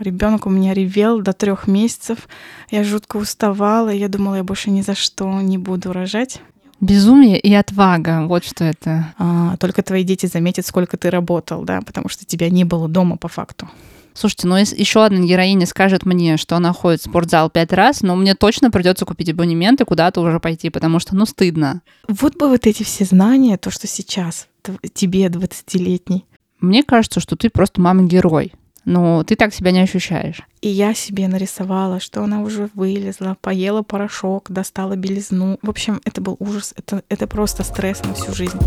Ребенок у меня ревел до трех месяцев. Я жутко уставала. Я думала, я больше ни за что не буду рожать. Безумие и отвага, вот что это. А, только твои дети заметят, сколько ты работал, да, потому что тебя не было дома по факту. Слушайте, ну если еще одна героиня скажет мне, что она ходит в спортзал пять раз, ну мне точно придется купить абонемент и куда-то уже пойти, потому что, ну, стыдно. Вот бы вот эти все знания, то, что сейчас тебе, 20-летний. Мне кажется, что ты просто мама-герой. Но ты так себя не ощущаешь. И я себе нарисовала, что она уже вылезла, поела порошок, достала белизну. В общем, это был ужас. Это, это просто стресс на всю жизнь.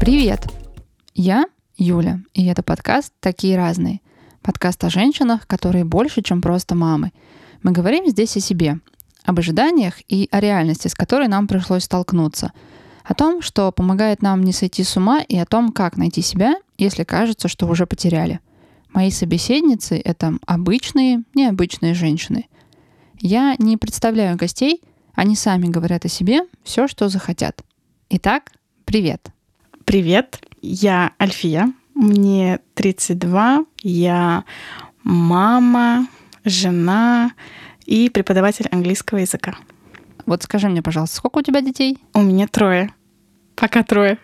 Привет! Я Юля, и это подкаст «Такие разные». Подкаст о женщинах, которые больше, чем просто мамы. Мы говорим здесь о себе, об ожиданиях и о реальности, с которой нам пришлось столкнуться. О том, что помогает нам не сойти с ума, и о том, как найти себя, если кажется, что уже потеряли. Мои собеседницы — это обычные, необычные женщины. Я не представляю гостей, они сами говорят о себе все, что захотят. Итак, привет! Привет, я Альфия, мне 32, я мама, жена и преподаватель английского языка. Вот скажи мне, пожалуйста, сколько у тебя детей? У меня трое. Пока трое.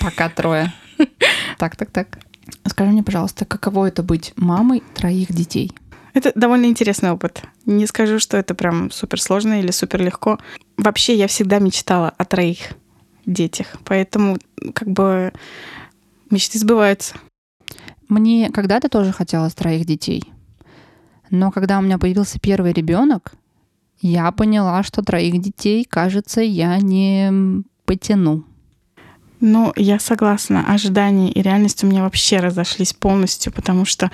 Пока трое. Так, так, так. Скажи мне, пожалуйста, каково это быть мамой троих детей? Это довольно интересный опыт. Не скажу, что это прям суперсложно или супер легко. Вообще, я всегда мечтала о троих детях. Поэтому как бы мечты сбываются. Мне когда-то тоже хотелось троих детей. Но когда у меня появился первый ребенок, я поняла, что троих детей, кажется, я не потяну. Ну, я согласна. Ожидания и реальность у меня вообще разошлись полностью, потому что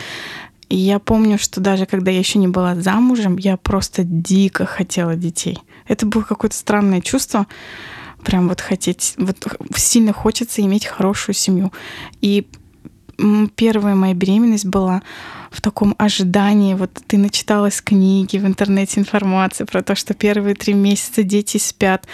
я помню, что даже когда я еще не была замужем, я просто дико хотела детей. Это было какое-то странное чувство прям вот хотеть, вот сильно хочется иметь хорошую семью. И первая моя беременность была в таком ожидании. Вот ты начиталась книги в интернете информации про то, что первые три месяца дети спят.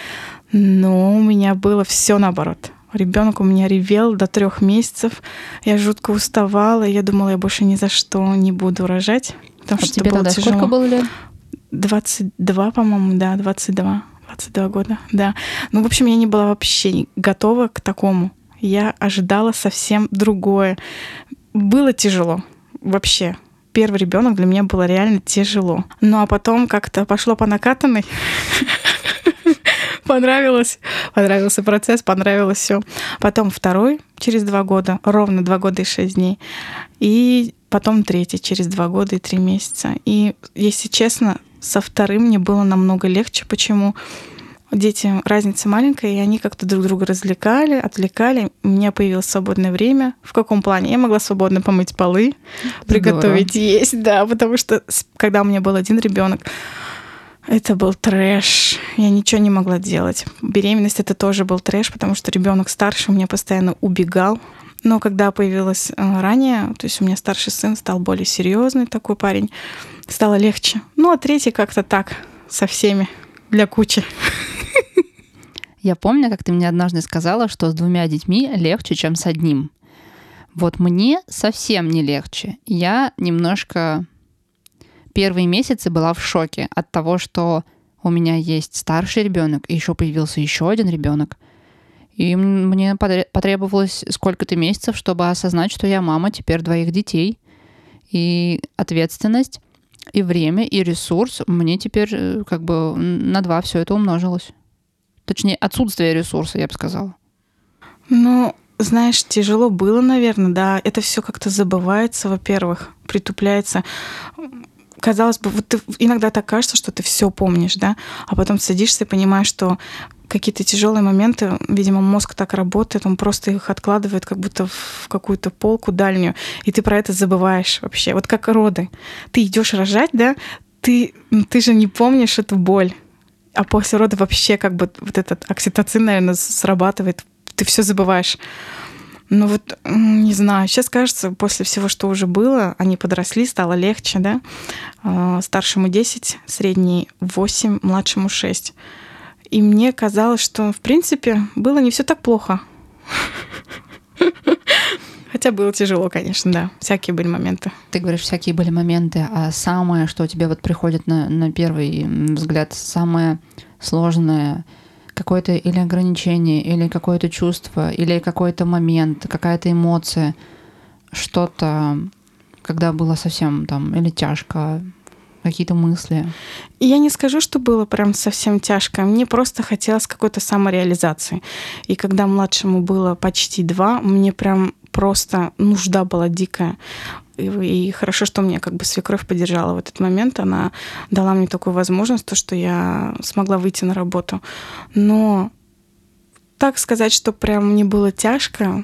Но у меня было все наоборот. Ребенок у меня ревел до трех месяцев. Я жутко уставала. Я думала, я больше ни за что не буду рожать. Потому а что тебе было тогда тяжело. сколько было лет? 22, по-моему, да, 22. 22 года, да. Ну, в общем, я не была вообще готова к такому. Я ожидала совсем другое. Было тяжело вообще. Первый ребенок для меня было реально тяжело. Ну а потом как-то пошло по накатанной. Понравилось. Понравился процесс, понравилось все. Потом второй через два года, ровно два года и шесть дней. И потом третий через два года и три месяца. И, если честно, со вторым мне было намного легче. Почему? Дети разница маленькая, и они как-то друг друга развлекали, отвлекали. У меня появилось свободное время. В каком плане? Я могла свободно помыть полы, Здорово. приготовить есть, да, потому что когда у меня был один ребенок, это был трэш. Я ничего не могла делать. Беременность это тоже был трэш, потому что ребенок старше у меня постоянно убегал. Но когда появилась э, ранее, то есть у меня старший сын стал более серьезный такой парень, стало легче. Ну, а третий как-то так, со всеми, для кучи. Я помню, как ты мне однажды сказала, что с двумя детьми легче, чем с одним. Вот мне совсем не легче. Я немножко первые месяцы была в шоке от того, что у меня есть старший ребенок, и еще появился еще один ребенок. И мне потребовалось сколько-то месяцев, чтобы осознать, что я мама теперь двоих детей. И ответственность и время, и ресурс мне теперь э, как бы на два все это умножилось. Точнее, отсутствие ресурса, я бы сказала. Ну, знаешь, тяжело было, наверное, да. Это все как-то забывается, во-первых, притупляется. Казалось бы, вот ты, иногда так кажется, что ты все помнишь, да, а потом садишься и понимаешь, что какие-то тяжелые моменты, видимо, мозг так работает, он просто их откладывает как будто в какую-то полку дальнюю, и ты про это забываешь вообще. Вот как роды. Ты идешь рожать, да, ты, ты же не помнишь эту боль. А после рода вообще как бы вот этот окситоцин, наверное, срабатывает, ты все забываешь. Ну вот, не знаю, сейчас кажется, после всего, что уже было, они подросли, стало легче, да? А, старшему 10, средний 8, младшему 6. И мне казалось, что, в принципе, было не все так плохо. Хотя было тяжело, конечно, да. Всякие были моменты. Ты говоришь, всякие были моменты, а самое, что тебе вот приходит на, на первый взгляд, самое сложное, какое-то или ограничение, или какое-то чувство, или какой-то момент, какая-то эмоция, что-то, когда было совсем там или тяжко, какие-то мысли? Я не скажу, что было прям совсем тяжко. Мне просто хотелось какой-то самореализации. И когда младшему было почти два, мне прям просто нужда была дикая. И, и хорошо, что меня как бы свекровь поддержала в этот момент. Она дала мне такую возможность, то, что я смогла выйти на работу. Но так сказать, что прям мне было тяжко,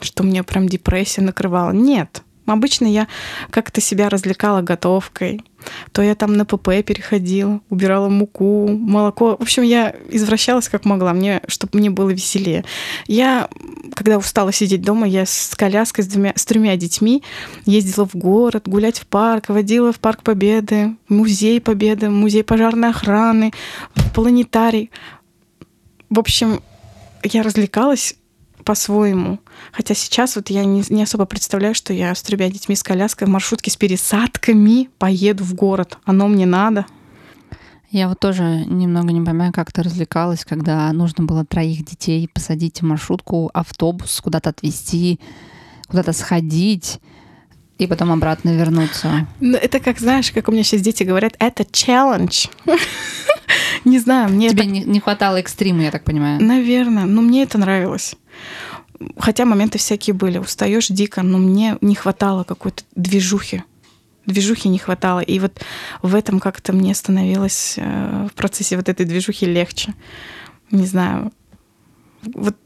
что мне прям депрессия накрывала, нет. Обычно я как-то себя развлекала готовкой. То я там на ПП переходила, убирала муку, молоко. В общем, я извращалась как могла, мне, чтобы мне было веселее. Я, когда устала сидеть дома, я с коляской, с, двумя, с тремя детьми ездила в город, гулять в парк, водила в Парк Победы, музей Победы, музей пожарной охраны, в планетарий. В общем, я развлекалась по-своему. Хотя сейчас вот я не, не особо представляю, что я с тремя детьми с коляской в маршрутке с пересадками поеду в город. Оно мне надо. Я вот тоже немного не понимаю, как ты развлекалась, когда нужно было троих детей посадить в маршрутку, автобус куда-то отвезти, куда-то сходить и потом обратно вернуться. Ну, это как, знаешь, как у меня сейчас дети говорят, это челлендж. Не знаю, мне Тебе не хватало экстрима, я так понимаю. Наверное, но мне это нравилось. Хотя моменты всякие были. Устаешь дико, но мне не хватало какой-то движухи. Движухи не хватало. И вот в этом как-то мне становилось э, в процессе вот этой движухи легче. Не знаю. Вот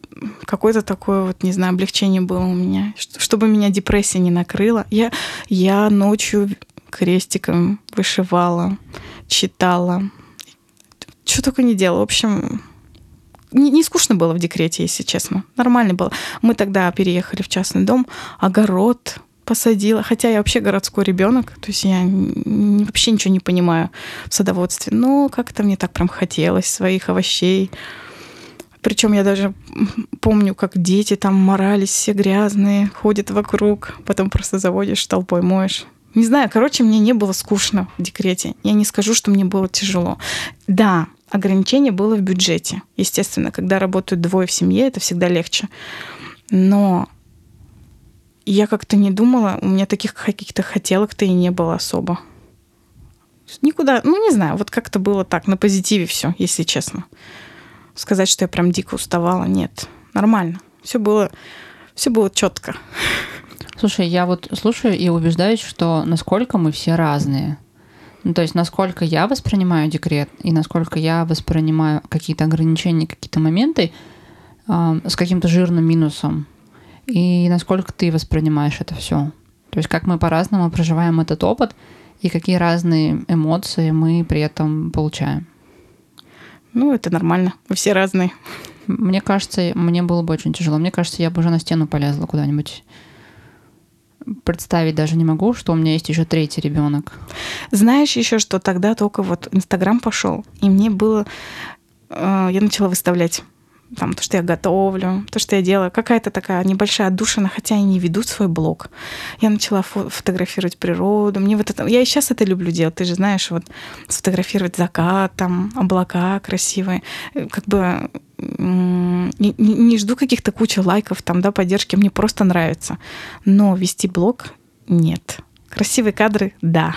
какое-то такое вот, не знаю, облегчение было у меня. Чтобы меня депрессия не накрыла. Я, я ночью крестиком вышивала, читала. Что только не делала. В общем, не, не скучно было в декрете, если честно. Нормально было. Мы тогда переехали в частный дом, огород посадила. Хотя я вообще городской ребенок, то есть я вообще ничего не понимаю в садоводстве. Но как-то мне так прям хотелось своих овощей. Причем я даже помню, как дети там морались все грязные, ходят вокруг, потом просто заводишь толпой, моешь. Не знаю, короче, мне не было скучно в декрете. Я не скажу, что мне было тяжело. Да, ограничение было в бюджете. Естественно, когда работают двое в семье, это всегда легче. Но я как-то не думала, у меня таких каких-то хотелок-то и не было особо. Никуда, ну не знаю, вот как-то было так, на позитиве все, если честно. Сказать, что я прям дико уставала, нет, нормально. Все было, все было четко. Слушай, я вот слушаю и убеждаюсь, что насколько мы все разные. Ну, то есть, насколько я воспринимаю декрет и насколько я воспринимаю какие-то ограничения, какие-то моменты э, с каким-то жирным минусом, и насколько ты воспринимаешь это все. То есть, как мы по-разному проживаем этот опыт и какие разные эмоции мы при этом получаем. Ну, это нормально. Мы все разные. Мне кажется, мне было бы очень тяжело. Мне кажется, я бы уже на стену полезла куда-нибудь представить даже не могу, что у меня есть еще третий ребенок. Знаешь еще, что тогда только вот Инстаграм пошел, и мне было, э, я начала выставлять там, то, что я готовлю, то, что я делаю, какая-то такая небольшая отдушина, хотя и не веду свой блог. Я начала фо- фотографировать природу. Мне вот это... Я и сейчас это люблю делать. Ты же знаешь, вот сфотографировать закат, там, облака красивые. Э, как бы не, не жду каких-то кучи лайков, там, да, поддержки, мне просто нравится. Но вести блог нет. Красивые кадры, да,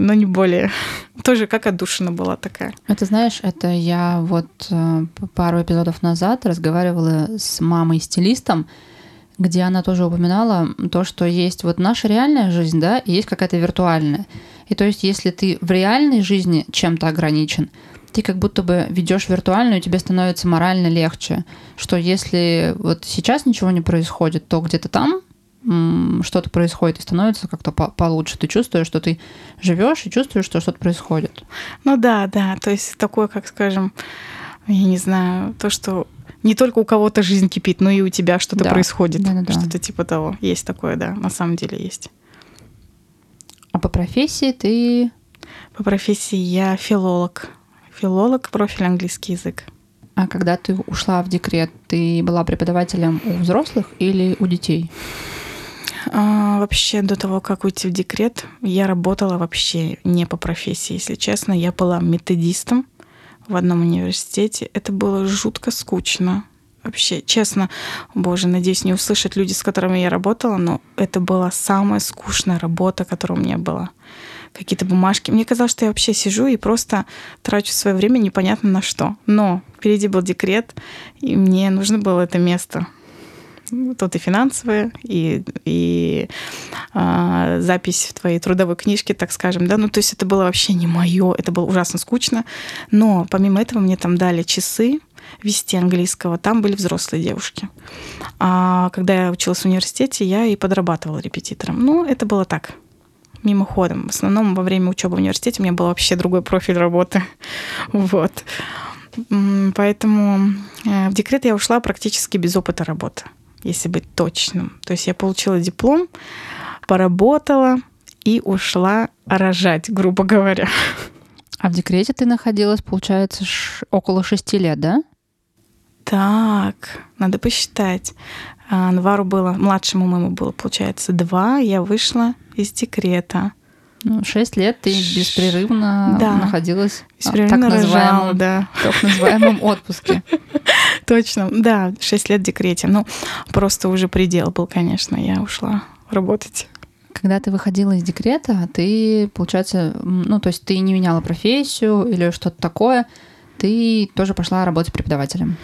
но не более. Тоже как отдушина была такая. Это знаешь, это я вот э, пару эпизодов назад разговаривала с мамой-стилистом, где она тоже упоминала то, что есть вот наша реальная жизнь, да, и есть какая-то виртуальная. И то есть, если ты в реальной жизни чем-то ограничен, ты как будто бы ведешь виртуальную, тебе становится морально легче. Что если вот сейчас ничего не происходит, то где-то там что-то происходит и становится как-то по получше. Ты чувствуешь, что ты живешь и чувствуешь, что что-то происходит. Ну да, да. То есть такое, как скажем, я не знаю, то, что не только у кого-то жизнь кипит, но и у тебя что-то Да. происходит. Да-да-да. Что-то типа того. Есть такое, да, на самом деле есть. А по профессии ты... По профессии я филолог. Филолог, профиль английский язык. А когда ты ушла в декрет, ты была преподавателем у взрослых или у детей? А, вообще, до того, как уйти в декрет, я работала вообще не по профессии. Если честно, я была методистом в одном университете. Это было жутко скучно. Вообще, честно, боже, надеюсь, не услышат люди, с которыми я работала, но это была самая скучная работа, которая у меня была. Какие-то бумажки. Мне казалось, что я вообще сижу и просто трачу свое время непонятно на что. Но впереди был декрет, и мне нужно было это место. Ну, Тут и финансовые, и, и а, запись в твоей трудовой книжке, так скажем, да. Ну, то есть это было вообще не мое, это было ужасно скучно. Но помимо этого мне там дали часы вести английского, там были взрослые девушки. А когда я училась в университете, я и подрабатывала репетитором. Ну, это было так, мимоходом. В основном во время учебы в университете у меня был вообще другой профиль работы. Вот. Поэтому э, в декрет я ушла практически без опыта работы, если быть точным. То есть я получила диплом, поработала и ушла рожать, грубо говоря. А в декрете ты находилась, получается, около шести лет, да? Так, надо посчитать. Анвару было, младшему моему было, получается, два. Я вышла из декрета. Ну, шесть лет ты беспрерывно Да. находилась в так Беспрерывно рожала, называемом, да. так называемом отпуске. Точно, да, 6 лет в декрете. Ну, просто уже предел был, конечно, я ушла работать. Когда ты выходила из декрета, ты, получается, ну, то есть ты не меняла профессию или что-то такое, ты тоже пошла работать преподавателем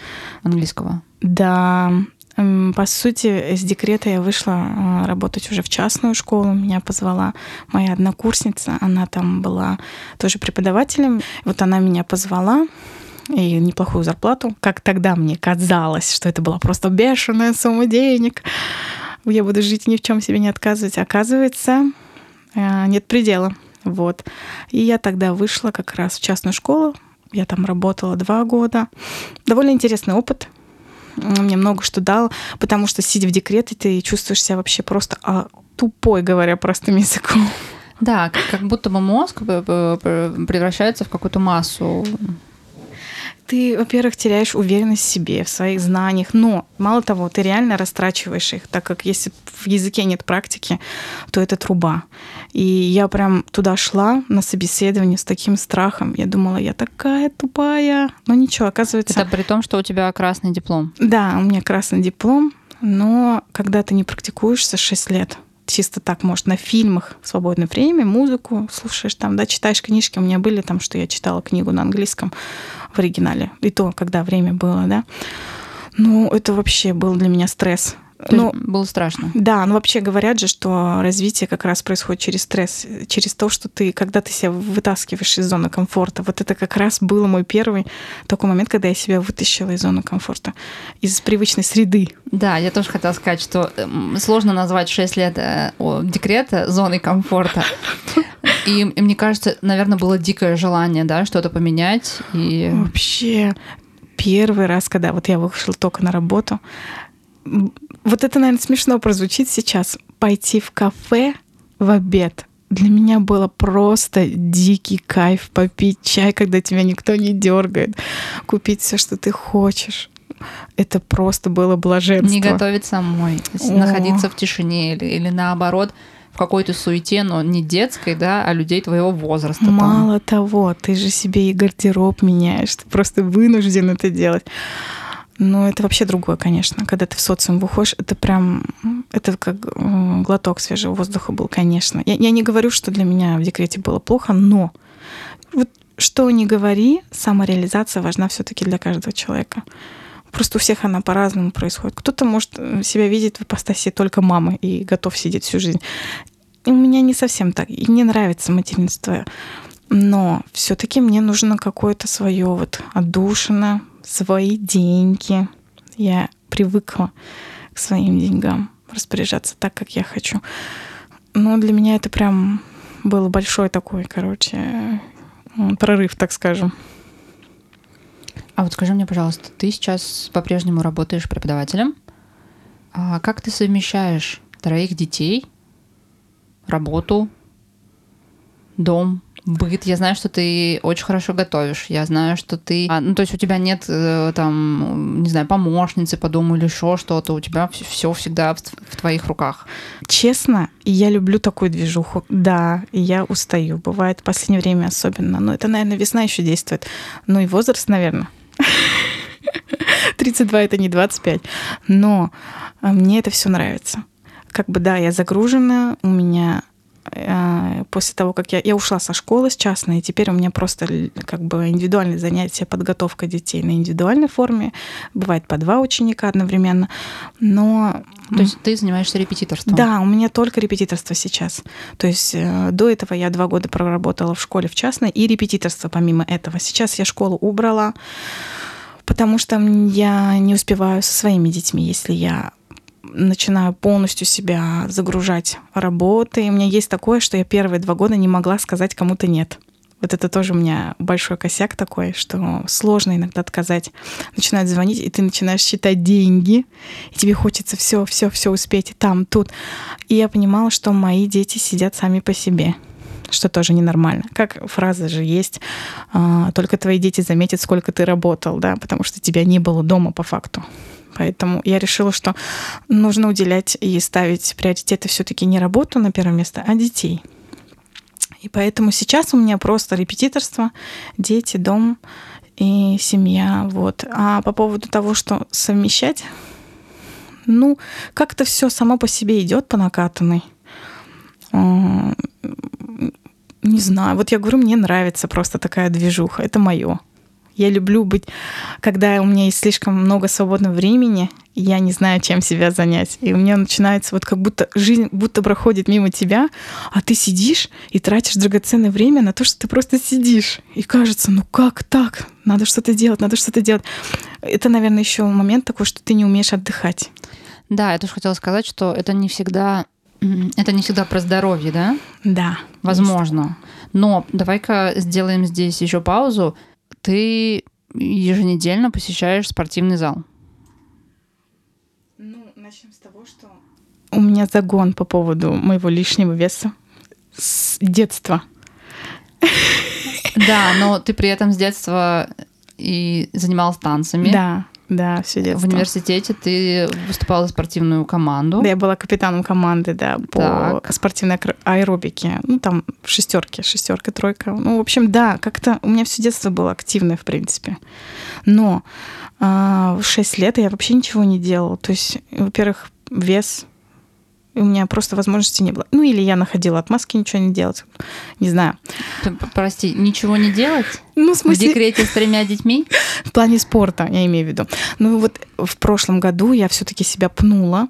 английского. Да, по сути, из декрета я вышла а, работать уже в частную школу. Меня позвала моя однокурсница, она там была тоже преподавателем. Вот она меня позвала, и неплохую зарплату. Как тогда мне казалось, что это была просто бешеная сумма денег. Я буду жить ни в чем себе не отказывать. Оказывается, э, нет предела. Вот. И я тогда вышла как раз в частную школу. Я там работала два года. Довольно интересный опыт. Мне много что дал, потому что, сидя в декрете, ты чувствуешь себя вообще просто а, тупой, говоря простым языком. Да, как, будто бы мозг э, э, превращается в какую-то массу. Ты, во-первых, теряешь уверенность в себе, в своих знаниях, но мало того, ты реально растрачиваешь их, так как если в языке нет практики, то это труба. И я прям туда шла на собеседование с таким страхом. Я думала, я такая тупая. Но ничего, оказывается... Это при том, что у тебя красный диплом. Да, у меня красный диплом, но когда ты не практикуешься 6 лет, чисто так, может, на фильмах в свободное время, музыку слушаешь там, да, читаешь книжки. У меня были там, что я читала книгу на английском в оригинале. И то, когда время было, да. Ну, это вообще был для меня стресс. То Ну, есть было страшно. да, ну вообще говорят же, что развитие как раз происходит через стресс, через то, что ты, когда ты себя вытаскиваешь из зоны комфорта. Вот это как раз был мой первый такой момент, когда я себя вытащила из зоны комфорта, из привычной среды. Да, я тоже хотела сказать, что эм, сложно назвать 6 лет э, о, декрета зоной комфорта. И, и мне кажется, наверное, было дикое желание, да, что-то поменять. И Вообще, первый раз, когда вот я вышла только на работу, вот это, наверное, смешно прозвучит сейчас, пойти в кафе в обед. Для меня было просто дикий кайф попить чай, когда тебя никто не дергает, купить все, что ты хочешь. Это просто было блаженство. не готовить самой, О. находиться в тишине или, или наоборот в какой-то суете, но не детской, да, а людей твоего возраста. там. Мало того, ты же себе и гардероб меняешь, ты просто вынужден это делать. Но это вообще другое, конечно. Когда ты в социум выходишь, это прям, это как глоток свежего воздуха был, конечно. Я, я не говорю, что для меня в декрете было плохо, но вот что ни говори, самореализация важна все-таки для каждого человека. Просто у всех она по-разному происходит. Кто-то может э, себя видеть в ипостаси только мамы и готов сидеть всю жизнь. И у меня не совсем так. И не нравится материнство. Но все-таки мне нужно какое-то свое вот отдушина, свои деньги. Я привыкла к своим деньгам распоряжаться так, как я хочу. Но для меня это прям был большой такой, короче, прорыв, так скажем. А вот скажи мне, пожалуйста, ты сейчас по-прежнему работаешь преподавателем. А как ты совмещаешь троих детей, работу, дом, быт. Я знаю, что ты очень хорошо готовишь. Я знаю, что ты... А, ну, то есть у тебя нет э, там, не знаю, помощницы по дому или еще что-то. У тебя все всегда в, в твоих руках. Честно, я люблю такую движуху. Да, я устаю. Бывает в последнее время особенно. Но это, наверное, весна еще действует. Ну и возраст, наверное. 32 это не 25. Но а, мне это все нравится. Как бы да, я загружена, у меня после того, как я, я ушла со школы с частной, и теперь у меня просто как бы индивидуальные занятия, подготовка детей на индивидуальной форме. Бывает по два ученика одновременно. Но... То есть ты занимаешься репетиторством? Да, у меня только репетиторство сейчас. То есть э, до этого я два года проработала в школе в частной и репетиторство помимо этого. Сейчас я школу убрала, потому что я не успеваю со своими детьми, если я начинаю полностью себя загружать работой. У меня есть такое, что я первые два года не могла сказать кому-то нет. Вот это тоже у меня большой косяк такой, что сложно иногда отказать. Начинают звонить, и ты начинаешь считать деньги, и тебе хочется все, все, все успеть и там, тут. И я понимала, что мои дети сидят сами по себе что тоже ненормально. Как фраза же есть, «А, только твои дети заметят, сколько ты работал, да, потому что тебя не было дома по факту. Поэтому я решила, что нужно уделять и ставить приоритеты все-таки не работу на первое место, а детей. И поэтому сейчас у меня просто репетиторство, дети, дом и семья. Вот. А по поводу того, что совмещать, ну, как-то все само по себе идет по накатанной. А, не знаю. Вот я говорю, мне нравится просто такая движуха. Это мое. Я люблю быть, когда у меня есть слишком много свободного времени, я не знаю, чем себя занять. И у меня начинается вот как будто жизнь будто проходит мимо тебя, а ты сидишь и тратишь драгоценное время на то, что ты просто сидишь. И кажется, ну как так? Надо что-то делать, надо что-то делать. Это, наверное, еще момент такой, что ты не умеешь отдыхать. Да, я тоже хотела сказать, что это не всегда это не всегда про здоровье, да? Да. Возможно. Есть. Но давай-ка сделаем здесь еще паузу ты еженедельно посещаешь спортивный зал? Ну, начнем с того, что у меня загон по поводу моего лишнего веса с детства. Да, но ты при этом с детства и занималась танцами. Да. Да, все детство. В университете ты выступала за спортивную команду. Да, я была капитаном команды, да, по так. спортивной аэробике. Ну, там шестерки, шестерка, тройка. Ну, в общем, да, как-то у меня все детство было активное, в принципе. Но а, в 6 лет я вообще ничего не делала. То есть, во-первых, вес у меня просто возможности не было. Ну, или я находила отмазки ничего не делать. Не знаю. Прости, ничего не делать? Ну, в смысле... В декрете с тремя детьми? В плане спорта, я имею в виду. Ну, вот в прошлом году я все таки себя пнула.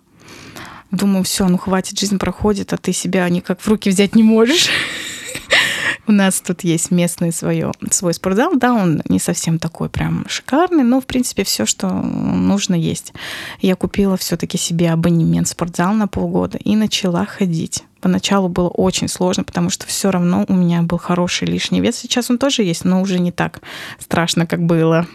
Думаю, все, ну хватит, жизнь проходит, а ты себя никак в руки взять не можешь. У нас тут есть местный свое, свой спортзал. Да, он не совсем такой прям шикарный, но, в принципе, все, что нужно, есть. Я купила все-таки себе абонемент в спортзал на полгода и начала ходить. Поначалу было очень сложно, потому что все равно у меня был хороший лишний вес. Сейчас он тоже есть, но уже не так страшно, как было.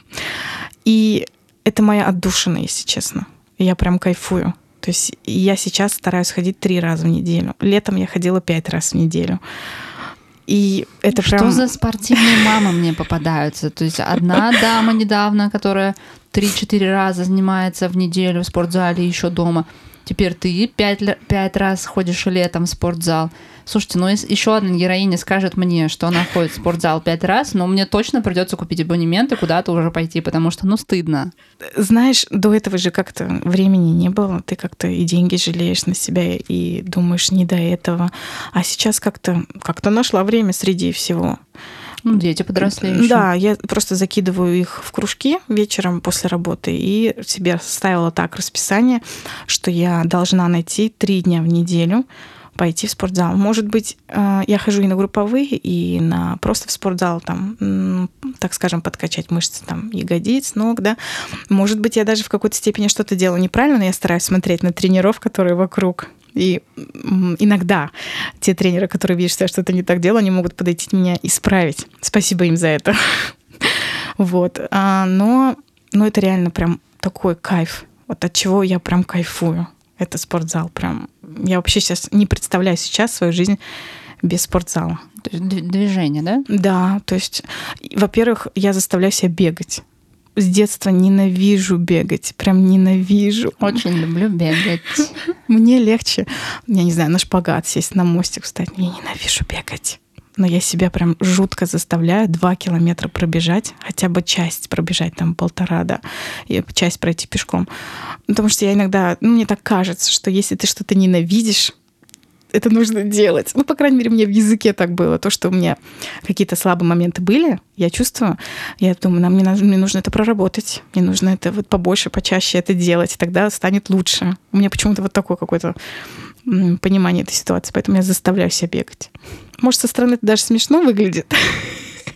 И это моя отдушина, если честно. Я прям кайфую. То есть я сейчас стараюсь ходить три раза в неделю. Летом я ходила пять раз в неделю. И это Что прям... за спортивные мамы мне попадаются? То есть одна дама недавно, которая 3-4 раза занимается в неделю в спортзале еще дома. Теперь ты пять, пять раз ходишь летом в спортзал. Слушайте, ну если еще одна героиня скажет мне, что она ходит в спортзал пять раз, но мне точно придется купить абонемент и куда-то уже пойти, потому что, ну, стыдно. Знаешь, до этого же как-то времени не было. Ты как-то и деньги жалеешь на себя и думаешь не до этого. А сейчас как-то как-то нашла время среди всего. Ну, дети подросли еще. Да, я просто закидываю их в кружки вечером после работы и себе ставила так расписание, что я должна найти три дня в неделю пойти в спортзал. Может быть, э, я хожу и на групповые, и на просто в спортзал, там, так скажем, подкачать мышцы там, ягодиц, ног, да. Может быть, я даже в какой-то степени что-то делаю неправильно, но я стараюсь смотреть на тренеров, которые вокруг. И иногда те тренеры, которые видят, что я что-то не так делаю, они могут подойти меня исправить. Спасибо им за это. Вот. А, но, но это реально прям такой кайф. Вот от чего я прям кайфую. Это спортзал. Прям. Я вообще сейчас не представляю сейчас свою жизнь без спортзала. То есть движение, да? Да, то есть, во-первых, я заставляю себя бегать. С детства ненавижу бегать, прям ненавижу. Очень люблю бегать. Мне легче, я не знаю, на шпагат сесть, на мостик встать. Я ненавижу бегать. Но я себя прям жутко заставляю два километра пробежать, хотя бы часть пробежать, там полтора, да, и часть пройти пешком. Потому что я иногда, ну, мне так кажется, что если ты что-то ненавидишь, это нужно делать. Ну, по крайней мере, мне в языке так было. То, что у меня какие-то слабые моменты были, я чувствую, я думаю, нам мне, мне нужно это проработать, мне нужно это вот побольше, почаще это делать, и тогда станет лучше. У меня почему-то вот такое какое-то понимание этой ситуации, поэтому я заставляю себя бегать. Может, со стороны это даже смешно выглядит,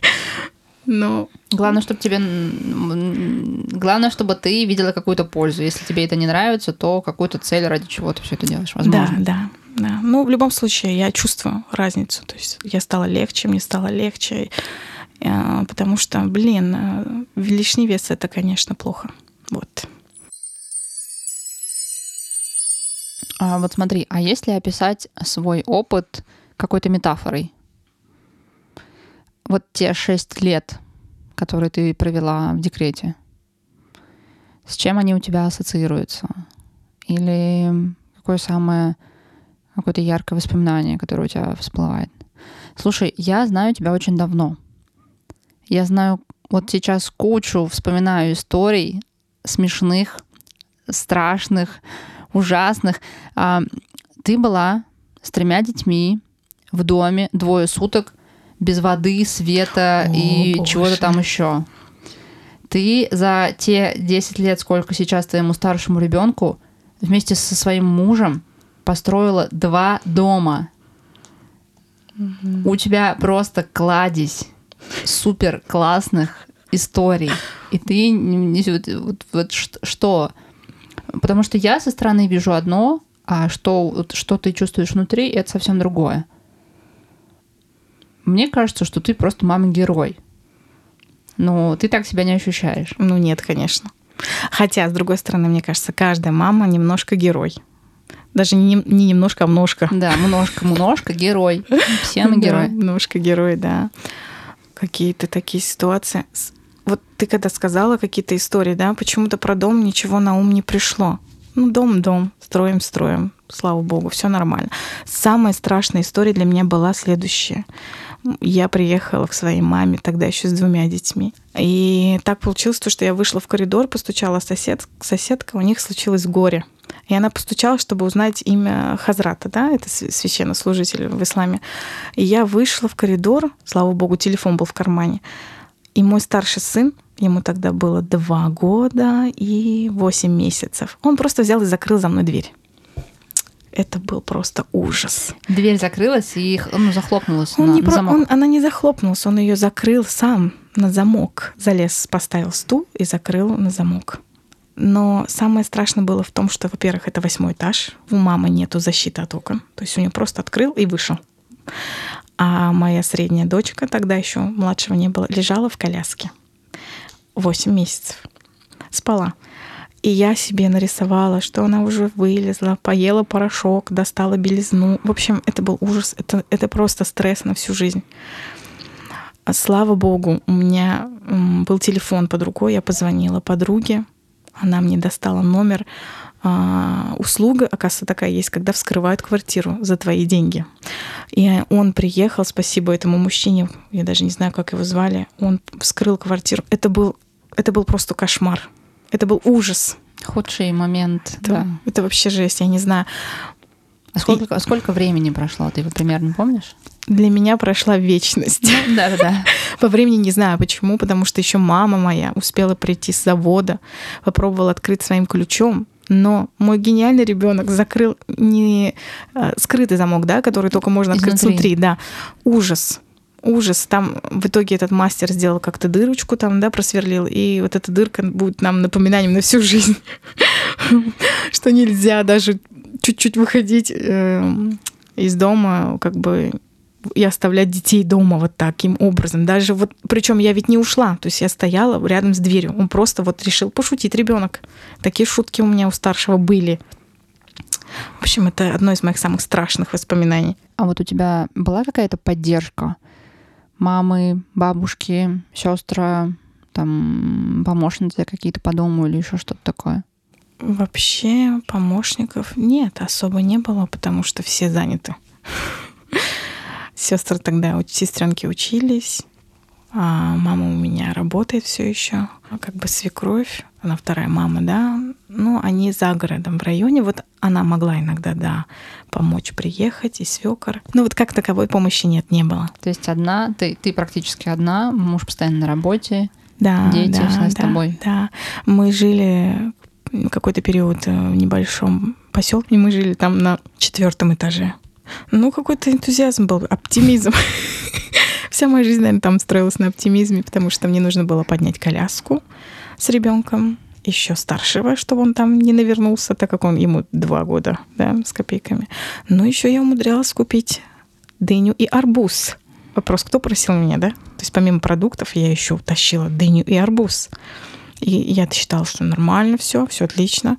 но... Главное, чтобы тебе... Главное, чтобы ты видела какую-то пользу. Если тебе это не нравится, то какую-то цель, ради чего ты все это делаешь, возможно. Да, да. Да. Ну, в любом случае, я чувствую разницу. То есть я стала легче, мне стало легче, э, потому что, блин, э, лишний вес это, конечно, плохо. Вот. А вот смотри, а если описать свой опыт какой-то метафорой? Вот те шесть лет, которые ты провела в декрете, с чем они у тебя ассоциируются? Или какое самое какое-то яркое воспоминание, которое у тебя всплывает. Слушай, я знаю тебя очень давно. Я знаю вот сейчас кучу, вспоминаю историй смешных, страшных, ужасных. А, ты была с тремя детьми в доме двое суток без воды, света О, и чего-то там еще. Ты за те 10 лет, сколько сейчас твоему старшему ребенку, вместе со своим мужем построила два дома. Угу. У тебя просто кладезь супер классных историй. И ты не вот, вот, вот что? Потому что я со стороны вижу одно, а что, что ты чувствуешь внутри, это совсем другое. Мне кажется, что ты просто мама-герой. Но ты так себя не ощущаешь. Ну нет, конечно. Хотя, с другой стороны, мне кажется, каждая мама немножко герой. Даже не, не немножко, а множко. Да, множко, множко, герой. Все мы герои. Да, множко герой, да. Какие-то такие ситуации. Вот ты когда сказала какие-то истории, да, почему-то про дом ничего на ум не пришло. Ну, дом, дом, строим, строим. Слава богу, все нормально. Самая страшная история для меня была следующая. Я приехала к своей маме, тогда еще с двумя детьми. И так получилось, что я вышла в коридор, постучала сосед, соседка, у них случилось горе. И она постучала, чтобы узнать имя Хазрата, да, это священнослужитель в исламе. И я вышла в коридор, слава богу, телефон был в кармане. И мой старший сын, ему тогда было два года и восемь месяцев, он просто взял и закрыл за мной дверь. Это был просто ужас. Дверь закрылась и ну, захлопнулась он на, не на замок. Он, она не захлопнулась, он ее закрыл сам на замок. Залез, поставил стул и закрыл на замок. Но самое страшное было в том, что, во-первых, это восьмой этаж, у мамы нету защиты от окон. То есть у нее просто открыл и вышел. А моя средняя дочка, тогда еще младшего не было, лежала в коляске. Восемь месяцев. Спала. И я себе нарисовала, что она уже вылезла, поела порошок, достала белизну. В общем, это был ужас. Это, это просто стресс на всю жизнь. Слава богу, у меня был телефон под рукой, я позвонила подруге, она мне достала номер. А, услуга, оказывается, такая есть, когда вскрывают квартиру за твои деньги. И он приехал, спасибо этому мужчине, я даже не знаю, как его звали, он вскрыл квартиру. Это был, это был просто кошмар. Это был ужас. Худший момент. Это, да. это вообще жесть, я не знаю. А сколько, и... сколько времени прошло, ты его примерно помнишь? Для меня прошла вечность. Да, да, да. По времени не знаю почему, потому что еще мама моя успела прийти с завода, попробовала открыть своим ключом, но мой гениальный ребенок закрыл не э, скрытый замок, да, который только можно открыть Изнутри. внутри, да. Ужас ужас. Там в итоге этот мастер сделал как-то дырочку там, да, просверлил, и вот эта дырка будет нам напоминанием на всю жизнь, что нельзя даже чуть-чуть выходить э, из дома, как бы и оставлять детей дома вот таким образом. Даже вот, причем я ведь не ушла, то есть я стояла рядом с дверью. Он просто вот решил пошутить ребенок. Такие шутки у меня у старшего были. В общем, это одно из моих самых страшных воспоминаний. А вот у тебя была какая-то поддержка? Мамы, бабушки, сестра, там помощницы какие-то по дому или еще что-то такое? Вообще помощников нет, особо не было, потому что все заняты. Сестры тогда, сестренки учились, а мама у меня работает все еще, как бы свекровь, она вторая мама, да, ну, они за городом в районе, вот она могла иногда, да, помочь приехать, и свекор. Ну, вот как таковой помощи нет, не было. То есть одна, ты, ты практически одна, муж постоянно на работе, да, дети да, да, с тобой. Да, мы жили какой-то период э, в небольшом поселке, мы жили там на четвертом этаже. Ну, какой-то энтузиазм был, оптимизм. Вся моя жизнь, наверное, там строилась на оптимизме, потому что мне нужно было поднять коляску с ребенком, еще старшего, чтобы он там не навернулся, так как он ему два года, да, с копейками. Но еще я умудрялась купить дыню и арбуз. Вопрос, кто просил меня, да? То есть помимо продуктов я еще утащила дыню и арбуз. И я считала, что нормально все, все отлично.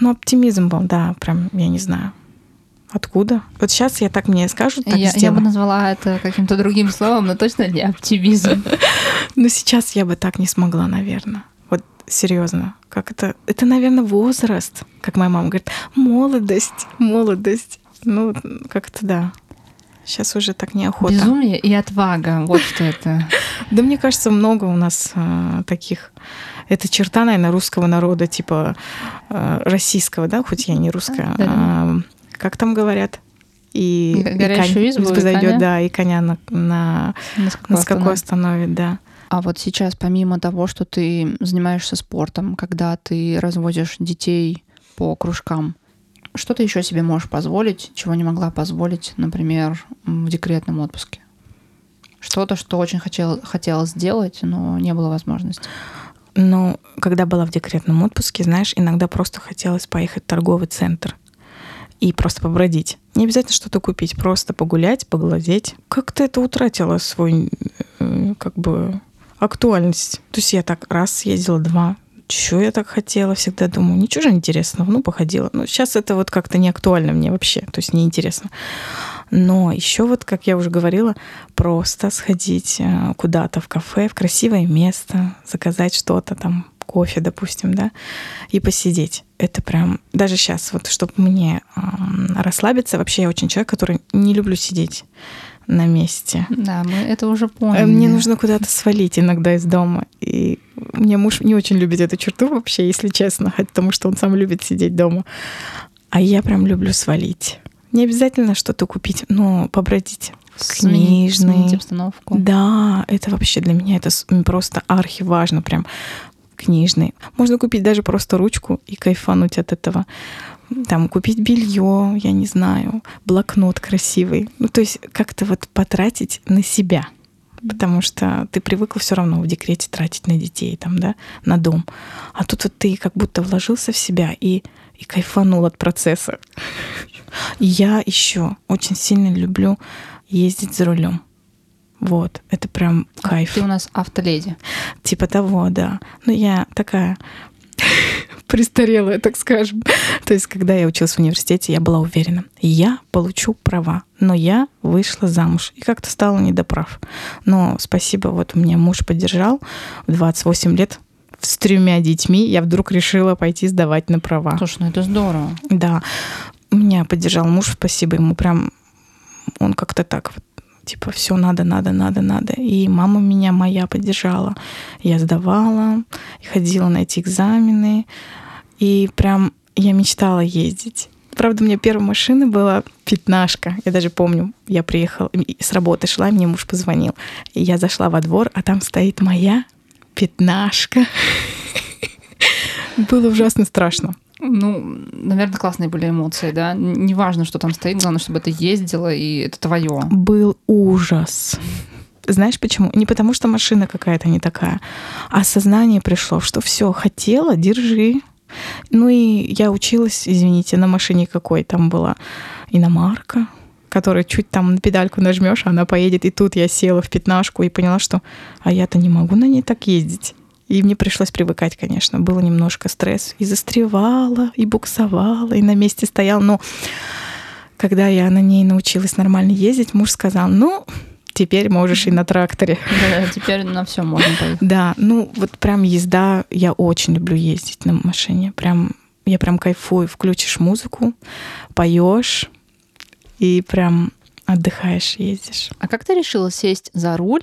Но оптимизм был, да, прям, я не знаю. Откуда? Вот сейчас я так мне скажут, так я, я бы назвала это каким-то другим словом, но точно не оптимизм. Но сейчас я бы так не смогла, наверное. Вот серьезно. Как это? Это, наверное, возраст. Как моя мама говорит, молодость, молодость. Ну, как-то да. Сейчас уже так неохота. Безумие и отвага, вот что это. Да мне кажется, много у нас э, таких. Это черта, наверное, русского народа, типа э, российского, да, хоть я не русская. Как там говорят? И, Горящую и избу, зайдет, да, и коня на, на, на скаку, на скаку остановит, да. А вот сейчас, помимо того, что ты занимаешься спортом, когда ты разводишь детей по кружкам, что ты еще себе можешь позволить, чего не могла позволить, например, в декретном отпуске? Что-то, что очень хотел, хотела сделать, но не было возможности. Ну, когда была в декретном отпуске, знаешь, иногда просто хотелось поехать в торговый центр и просто побродить. Не обязательно что-то купить, просто погулять, поглазеть. Как-то это утратило свой, э, как бы, актуальность. То есть я так раз съездила, два, что я так хотела, всегда думаю, ничего же интересного, ну, походила. Но сейчас это вот как-то не актуально мне вообще, то есть неинтересно. Но еще вот, как я уже говорила, просто сходить э, куда-то в кафе, в красивое место, заказать что-то там, кофе, допустим, да, и посидеть. Это прям, даже сейчас, вот, чтобы мне э, расслабиться, вообще я очень человек, который не люблю сидеть на месте. Да, мы это уже поняли. Мне нужно куда-то свалить иногда из дома. И мне муж не очень любит эту черту вообще, если честно, потому что он сам любит сидеть дома. А я прям люблю свалить. Не обязательно что-то купить, но побродить. Сменить, книжный. Сменить обстановку. Да, это вообще для меня это просто архи важно, прям книжный. Можно купить даже просто ручку и кайфануть от этого. Там купить белье, я не знаю, блокнот красивый. Ну, то есть как-то вот потратить на себя. Потому что ты привыкла все равно в декрете тратить на детей, там, да, на дом. А тут вот ты как будто вложился в себя и, и кайфанул от процесса. Я еще очень сильно люблю ездить за рулем. Вот, это прям кайф. Ты у нас автоледи. Типа того, да. Ну, я такая престарелая, так скажем. То есть, когда я училась в университете, я была уверена, я получу права, но я вышла замуж и как-то стала не до прав. Но спасибо, вот меня муж поддержал в 28 лет с тремя детьми, я вдруг решила пойти сдавать на права. Слушай, ну это здорово. Да. Меня поддержал муж, спасибо ему. Прям он как-то так вот типа, все надо, надо, надо, надо. И мама меня моя поддержала. Я сдавала, ходила на эти экзамены. И прям я мечтала ездить. Правда, у меня первая машина была пятнашка. Я даже помню, я приехала с работы шла, мне муж позвонил. Я зашла во двор, а там стоит моя пятнашка. Было ужасно страшно. Ну, наверное, классные были эмоции, да? Неважно, что там стоит, главное, чтобы это ездило, и это твое. Был ужас. Знаешь почему? Не потому, что машина какая-то не такая, а сознание пришло, что все, хотела, держи. Ну и я училась, извините, на машине какой там была иномарка. которая чуть там на педальку нажмешь, она поедет. И тут я села в пятнашку и поняла, что а я-то не могу на ней так ездить. И мне пришлось привыкать, конечно. Было немножко стресс. И застревала, и буксовала, и на месте стоял. Но когда я на ней научилась нормально ездить, муж сказал, ну, теперь можешь и на тракторе. Да, теперь на все можно поехать. Да, ну вот прям езда, я очень люблю ездить на машине. Прям я прям кайфую. Включишь музыку, поешь и прям отдыхаешь, ездишь. А как ты решила сесть за руль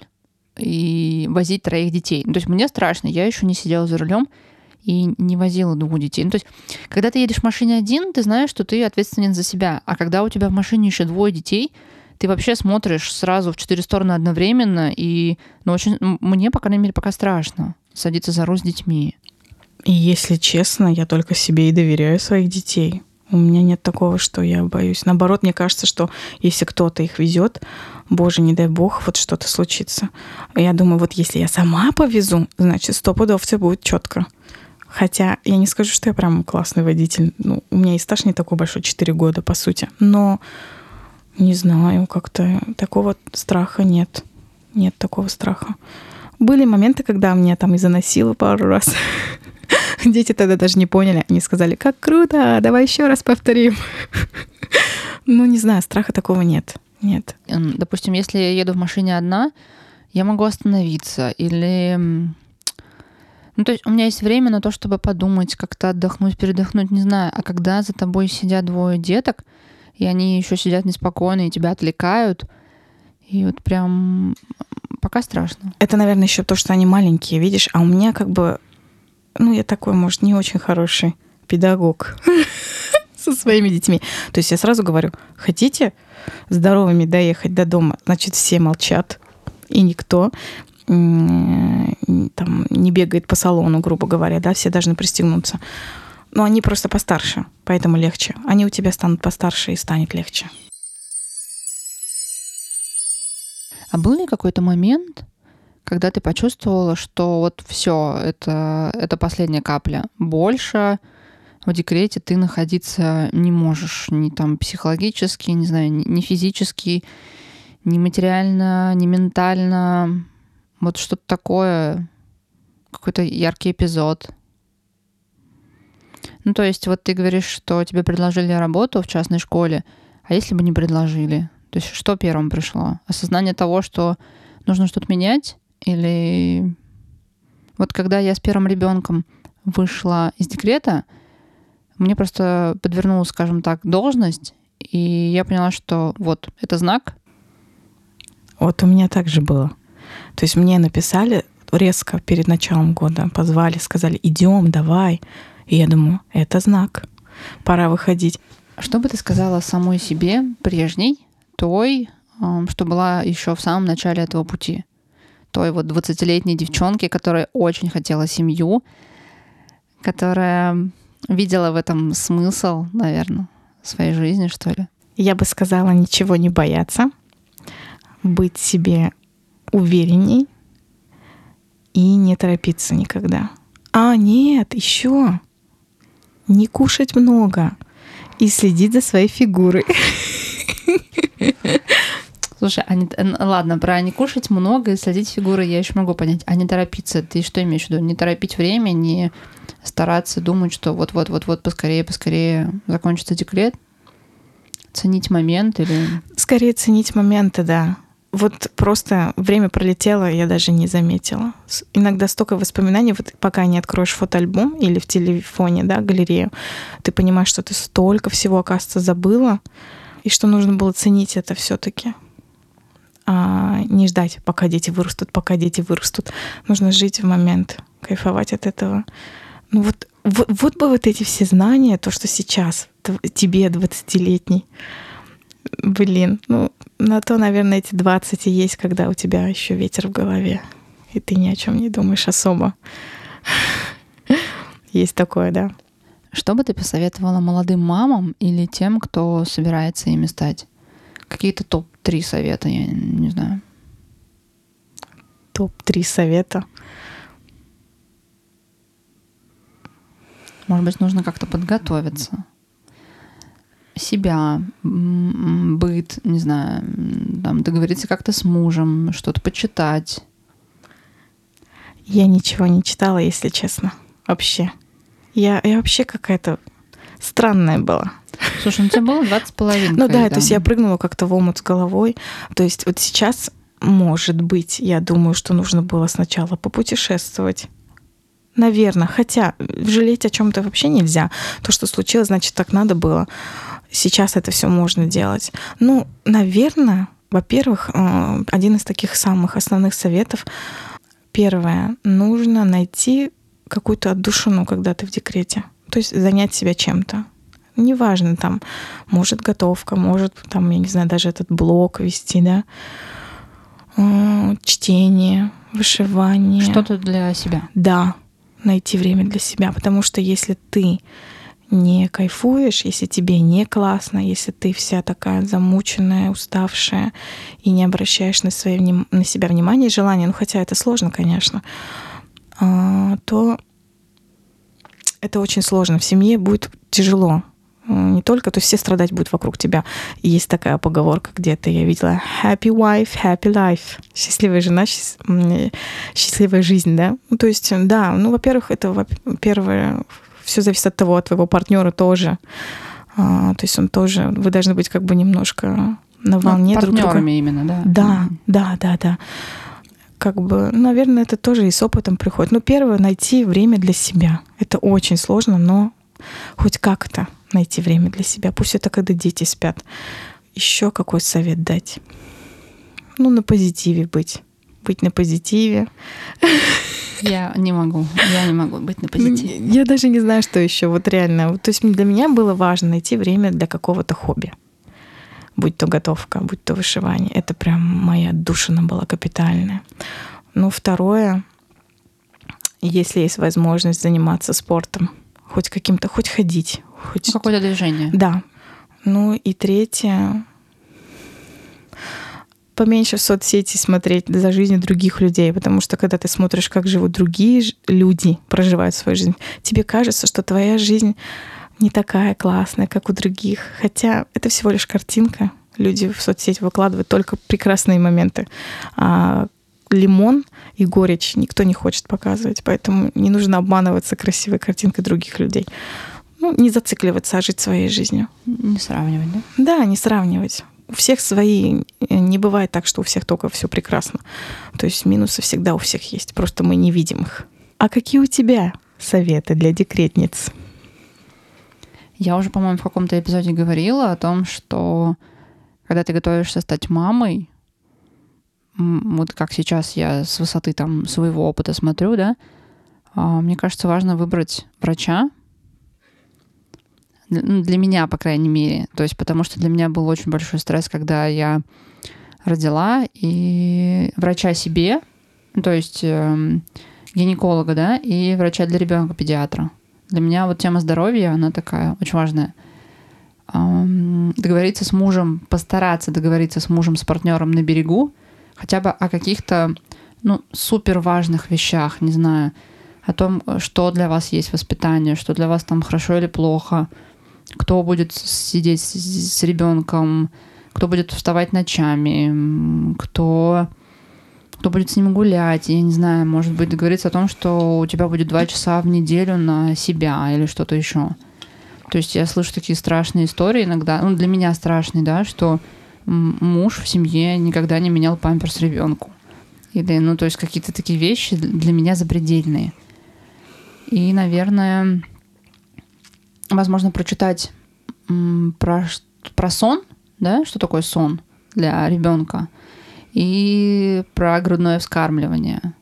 и возить троих детей? Ну, то есть мне страшно, я еще не сидела за рулем и не возила двух детей. Ну, то есть, когда ты едешь в машине один, ты знаешь, что ты ответственен за себя. А когда у тебя в машине еще двое детей, ты вообще смотришь сразу в четыре стороны одновременно, и ну, очень, мне, по крайней мере, пока страшно садиться за руль с детьми. И если честно, я только себе и доверяю своих детей. У меня нет такого, что я боюсь. Наоборот, мне кажется, что если кто-то их везет, боже, не дай бог, вот что-то случится. Я думаю, вот если я сама повезу, значит, сто пудов все будет четко. Хотя я не скажу, что я прям классный водитель. Ну, у меня и стаж не такой большой, 4 года, по сути. Но не знаю, как-то такого страха нет. Нет такого страха. Были моменты, когда меня там и заносило пару раз. Дети тогда даже не поняли. Они сказали, как круто, давай еще раз повторим. Ну, не знаю, страха такого нет. Нет. Допустим, если я еду в машине одна, я могу остановиться или... Ну, то есть у меня есть время на то, чтобы подумать, как-то отдохнуть, передохнуть, не знаю. А когда за тобой сидят двое деток, и они еще сидят неспокойно, и тебя отвлекают, и вот прям пока страшно. Это, наверное, еще то, что они маленькие, видишь, а у меня как бы ну, я такой, может, не очень хороший педагог со своими детьми. То есть я сразу говорю, хотите здоровыми доехать до дома, значит, все молчат, и никто там не бегает по салону, грубо говоря, да, все должны пристегнуться. Но они просто постарше, поэтому легче. Они у тебя станут постарше и станет легче. А был ли какой-то момент, когда ты почувствовала, что вот все, это, это последняя капля. Больше в декрете ты находиться не можешь ни там психологически, не знаю, ни физически, ни материально, ни ментально. Вот что-то такое, какой-то яркий эпизод. Ну, то есть вот ты говоришь, что тебе предложили работу в частной школе, а если бы не предложили? То есть что первым пришло? Осознание того, что нужно что-то менять? Или вот когда я с первым ребенком вышла из декрета, мне просто подвернулась, скажем так, должность, и я поняла, что вот это знак. Вот у меня так же было. То есть мне написали резко перед началом года, позвали, сказали, идем, давай. И я думаю, это знак, пора выходить. Что бы ты сказала самой себе прежней, той, что была еще в самом начале этого пути? Той вот 20-летней девчонки, которая очень хотела семью, которая видела в этом смысл, наверное, своей жизни, что ли. Я бы сказала, ничего не бояться, быть себе уверенней и не торопиться никогда. А, нет, еще не кушать много и следить за своей фигурой. Слушай, а не, ладно, про не кушать много и следить фигуры я еще могу понять. А не торопиться, ты что имеешь в виду? Не торопить время, не стараться думать, что вот-вот-вот-вот поскорее, поскорее закончится декрет? Ценить момент или... Скорее ценить моменты, да. Вот просто время пролетело, я даже не заметила. Иногда столько воспоминаний, вот пока не откроешь фотоальбом или в телефоне, да, галерею, ты понимаешь, что ты столько всего, оказывается, забыла, и что нужно было ценить это все-таки а не ждать, пока дети вырастут, пока дети вырастут. Нужно жить в момент, кайфовать от этого. Ну вот, вот, вот бы вот эти все знания, то, что сейчас тебе 20-летний, блин, ну на то, наверное, эти 20 и есть, когда у тебя еще ветер в голове, и ты ни о чем не думаешь особо. Есть такое, да. Что бы ты посоветовала молодым мамам или тем, кто собирается ими стать? Какие-то топ-3 совета, я не знаю. Топ-3 совета. Может быть, нужно как-то подготовиться. себя, быт, не знаю, там, договориться как-то с мужем, что-то почитать? Я ничего не читала, если честно. Вообще. Я, я вообще какая-то странная была. Слушай, ну у тебя было 20 с половиной. Ну да, да, то есть я прыгнула как-то в омут с головой. То есть вот сейчас, может быть, я думаю, что нужно было сначала попутешествовать. Наверное. Хотя жалеть о чем-то вообще нельзя. То, что случилось, значит, так надо было. Сейчас это все можно делать. Ну, наверное, во-первых, э, один из таких самых основных советов. Первое. Нужно найти какую-то отдушину, когда ты в декрете. То есть занять себя чем-то. Неважно, там, может, готовка, может, там, я не знаю, даже этот блог вести, да, э, чтение, вышивание. Что-то для себя. Да, найти время для себя, потому что если ты не кайфуешь, если тебе не классно, если ты вся такая замученная, уставшая и не обращаешь на, свои, на себя внимания и желания, ну хотя это сложно, конечно, а, то это очень сложно. В семье будет тяжело. Не только, то есть все страдать будут вокруг тебя. И есть такая поговорка где-то, я видела, happy wife, happy life. Счастливая жена, счастливая жизнь, да? Ну, то есть, да, ну, во-первых, это первое, все зависит от того, от твоего партнера тоже. А, то есть он тоже, вы должны быть как бы немножко на волне ну, друг друга. именно, да? Да, да, да, да как бы, наверное, это тоже и с опытом приходит. Ну, первое, найти время для себя. Это очень сложно, но хоть как-то найти время для себя. Пусть это когда дети спят. Еще какой совет дать? Ну, на позитиве быть. Быть на позитиве. Я не могу. Я не могу быть на позитиве. Я даже не знаю, что еще. Вот реально. То есть для меня было важно найти время для какого-то хобби будь то готовка, будь то вышивание. Это прям моя душина была капитальная. Ну, второе, если есть возможность заниматься спортом, хоть каким-то, хоть ходить. Хоть... Ну, какое-то движение. Да. Ну и третье, поменьше в соцсети смотреть за жизнью других людей, потому что когда ты смотришь, как живут другие люди, проживают свою жизнь, тебе кажется, что твоя жизнь не такая классная, как у других. Хотя это всего лишь картинка. Люди в соцсети выкладывают только прекрасные моменты. А лимон и горечь никто не хочет показывать, поэтому не нужно обманываться красивой картинкой других людей. Ну, не зацикливаться, а жить своей жизнью. Не сравнивать, да? Да, не сравнивать. У всех свои. Не бывает так, что у всех только все прекрасно. То есть минусы всегда у всех есть, просто мы не видим их. А какие у тебя советы для декретниц? Я уже, по-моему, в каком-то эпизоде говорила о том, что когда ты готовишься стать мамой, вот как сейчас я с высоты там своего опыта смотрю, да, а, мне кажется, важно выбрать врача, ну, для меня, по крайней мере. То есть потому что для меня был очень большой стресс, когда я родила, и врача себе, то есть э, гинеколога, да, и врача для ребенка, педиатра. Для меня вот тема здоровья, она такая очень важная. Договориться с мужем, постараться договориться с мужем, с партнером на берегу, хотя бы о каких-то ну, супер важных вещах, не знаю, о том, что для вас есть воспитание, что для вас там хорошо или плохо, кто будет сидеть с, с ребенком, кто будет вставать ночами, кто кто будет с ним гулять, я не знаю, может быть, договориться о том, что у тебя будет два часа в неделю на себя или что-то еще. То есть я слышу такие страшные истории иногда, ну, для меня страшные, да, что муж в семье никогда не менял памперс ребенку. Или, ну, то есть какие-то такие вещи для меня запредельные. И, наверное, возможно, прочитать про, про сон, да, что такое сон для ребенка – и про грудное вскармливание.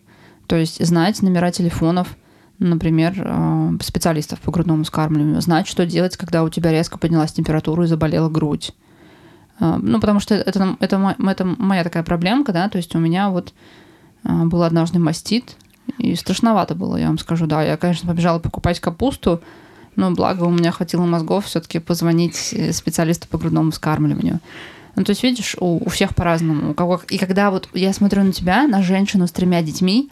То есть знать номера телефонов, например, э, специалистов по грудному вскармливанию, знать, что делать, когда у тебя резко поднялась температура и заболела грудь. Э, ну, потому что это, это, это моя такая проблемка, да, то есть у меня вот э, был однажды мастит, и страшновато было, я вам скажу, да. Я, конечно, побежала покупать капусту, но благо у меня хватило мозгов все-таки позвонить специалисту по грудному вскармливанию. Ну, то есть, видишь, у, у всех по-разному. И когда вот я смотрю на тебя, на женщину с тремя детьми,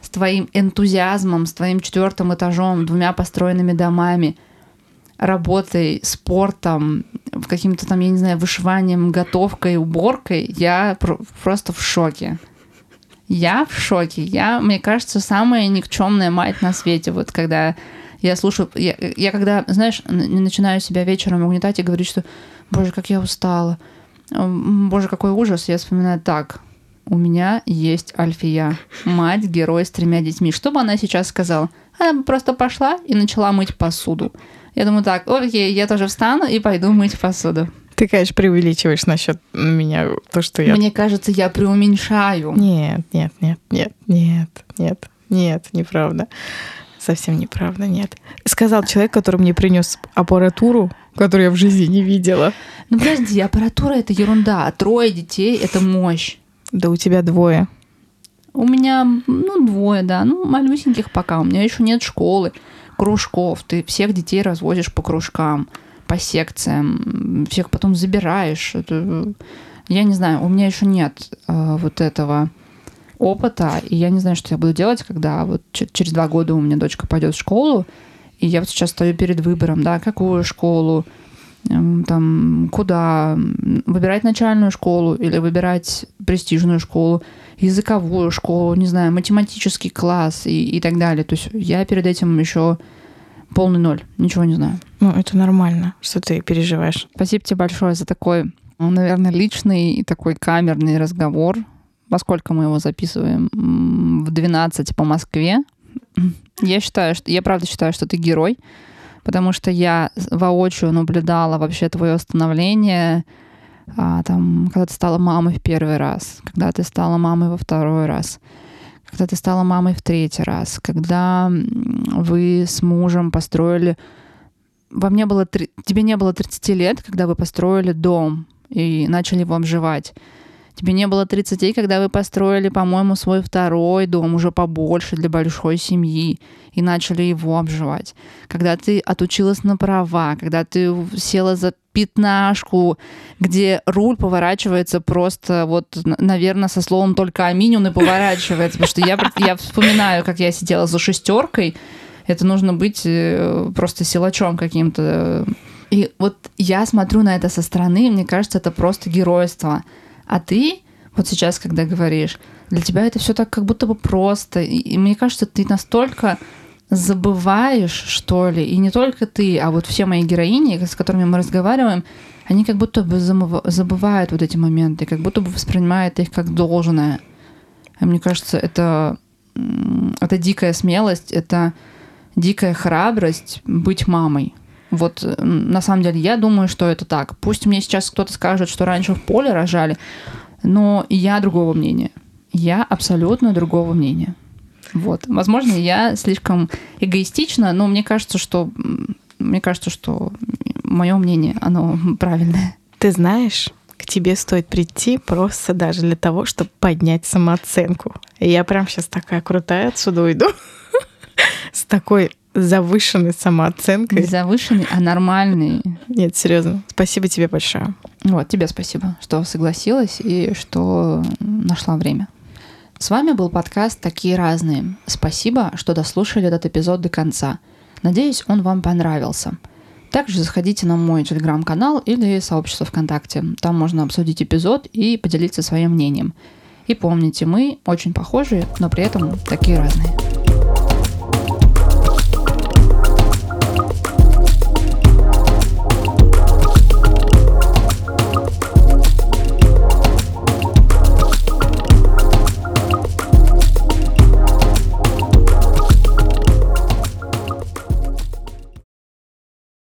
с твоим энтузиазмом, с твоим четвертым этажом, двумя построенными домами, работой, спортом, каким-то там, я не знаю, вышиванием, готовкой, уборкой, я просто в шоке. Я в шоке. Я, мне кажется, самая никчемная мать на свете. Вот когда я слушаю, я, я когда, знаешь, начинаю себя вечером угнетать и говорить, что, боже, как я устала, боже, какой ужас, я вспоминаю так, у меня есть Альфия, мать, герой с тремя детьми. Что бы она сейчас сказала? Она бы просто пошла и начала мыть посуду. Я думаю, так, окей, я тоже встану и пойду мыть посуду. Ты, конечно, преувеличиваешь насчет меня, то, что я... Мне кажется, я преуменьшаю. Нет, нет, нет, нет, нет, нет, нет, неправда. Совсем неправда, нет. Сказал человек, который мне принес аппаратуру, которую я в жизни не видела. Ну подожди, аппаратура это ерунда. Трое детей это мощь. Да у тебя двое. У меня, ну, двое, да. Ну, малюсеньких пока. У меня еще нет школы, кружков. Ты всех детей развозишь по кружкам, по секциям. Всех потом забираешь. Это, я не знаю, у меня еще нет э, вот этого опыта. И я не знаю, что я буду делать, когда вот через два года у меня дочка пойдет в школу. И я вот сейчас стою перед выбором, да, какую школу, там, куда выбирать начальную школу или выбирать престижную школу, языковую школу, не знаю, математический класс и, и так далее. То есть я перед этим еще полный ноль, ничего не знаю. Ну, это нормально, что ты переживаешь. Спасибо тебе большое за такой, ну, наверное, личный и такой камерный разговор. Во сколько мы его записываем? В 12 по Москве. Я считаю, что я правда считаю, что ты герой потому что я воочию наблюдала вообще твое становление, а, там, когда ты стала мамой в первый раз, когда ты стала мамой во второй раз, когда ты стала мамой в третий раз, когда вы с мужем построили... Во мне было... Тебе не было 30 лет, когда вы построили дом и начали его обживать. Тебе не было 30, когда вы построили, по-моему, свой второй дом, уже побольше для большой семьи, и начали его обживать. Когда ты отучилась на права, когда ты села за пятнашку, где руль поворачивается просто вот, наверное, со словом только аминь он и поворачивается. Потому что я, я вспоминаю, как я сидела за шестеркой. Это нужно быть э, просто силачом каким-то. И вот я смотрю на это со стороны, мне кажется, это просто геройство. А ты вот сейчас, когда говоришь, для тебя это все так как будто бы просто. И, мне кажется, ты настолько забываешь, что ли, и не только ты, а вот все мои героини, с которыми мы разговариваем, они как будто бы забывают вот эти моменты, как будто бы воспринимают их как должное. И мне кажется, это, это дикая смелость, это дикая храбрость быть мамой. Вот на самом деле я думаю, что это так. Пусть мне сейчас кто-то скажет, что раньше в поле рожали, но я другого мнения. Я абсолютно другого мнения. Вот. Возможно, я слишком эгоистична, но мне кажется, что мне кажется, что мое мнение, оно правильное. Ты знаешь, к тебе стоит прийти просто даже для того, чтобы поднять самооценку. Я прям сейчас такая крутая отсюда уйду. С такой завышенной самооценкой. Не завышенной, а нормальной. Нет, серьезно. Спасибо тебе большое. Вот, тебе спасибо, что согласилась и что нашла время. С вами был подкаст «Такие разные». Спасибо, что дослушали этот эпизод до конца. Надеюсь, он вам понравился. Также заходите на мой телеграм-канал или сообщество ВКонтакте. Там можно обсудить эпизод и поделиться своим мнением. И помните, мы очень похожи, но при этом такие разные.